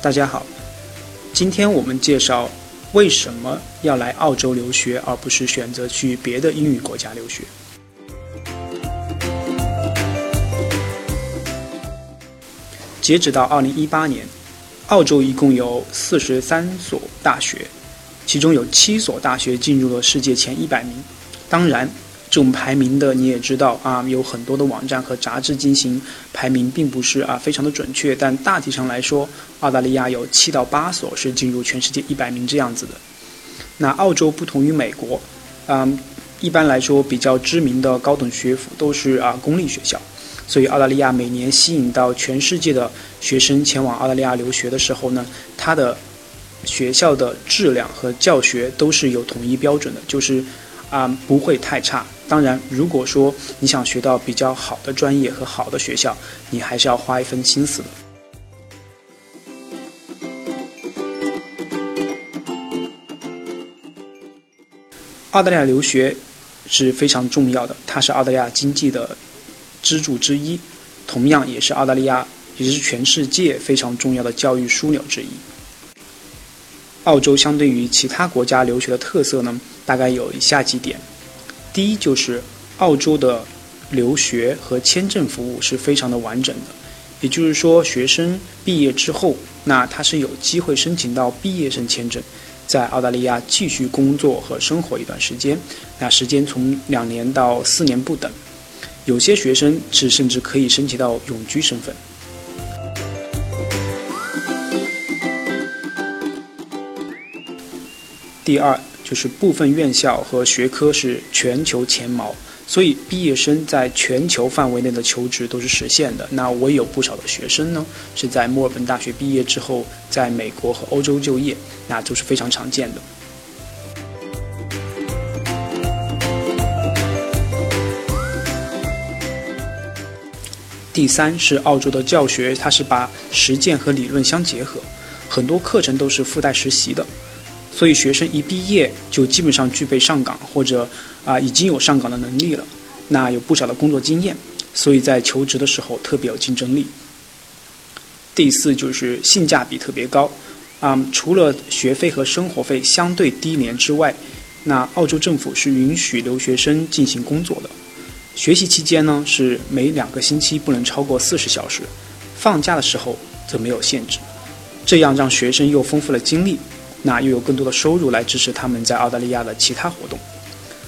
大家好，今天我们介绍为什么要来澳洲留学，而不是选择去别的英语国家留学。截止到二零一八年，澳洲一共有四十三所大学，其中有七所大学进入了世界前一百名。当然。这种排名的你也知道啊，有很多的网站和杂志进行排名，并不是啊非常的准确。但大体上来说，澳大利亚有七到八所是进入全世界一百名这样子的。那澳洲不同于美国，嗯，一般来说比较知名的高等学府都是啊公立学校，所以澳大利亚每年吸引到全世界的学生前往澳大利亚留学的时候呢，它的学校的质量和教学都是有统一标准的，就是啊不会太差。当然，如果说你想学到比较好的专业和好的学校，你还是要花一分心思的。澳大利亚留学是非常重要的，它是澳大利亚经济的支柱之一，同样也是澳大利亚，也是全世界非常重要的教育枢纽之一。澳洲相对于其他国家留学的特色呢，大概有以下几点。第一就是澳洲的留学和签证服务是非常的完整的，也就是说，学生毕业之后，那他是有机会申请到毕业生签证，在澳大利亚继续工作和生活一段时间，那时间从两年到四年不等，有些学生是甚至可以申请到永居身份。第二。就是部分院校和学科是全球前茅，所以毕业生在全球范围内的求职都是实现的。那我有不少的学生呢，是在墨尔本大学毕业之后，在美国和欧洲就业，那都是非常常见的。第三是澳洲的教学，它是把实践和理论相结合，很多课程都是附带实习的。所以学生一毕业就基本上具备上岗或者啊已经有上岗的能力了，那有不少的工作经验，所以在求职的时候特别有竞争力。第四就是性价比特别高，啊，除了学费和生活费相对低廉之外，那澳洲政府是允许留学生进行工作的，学习期间呢是每两个星期不能超过四十小时，放假的时候则没有限制，这样让学生又丰富了经历。那又有更多的收入来支持他们在澳大利亚的其他活动，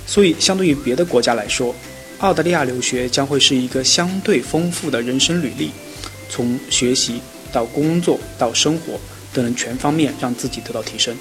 所以相对于别的国家来说，澳大利亚留学将会是一个相对丰富的人生履历，从学习到工作到生活都能全方面让自己得到提升。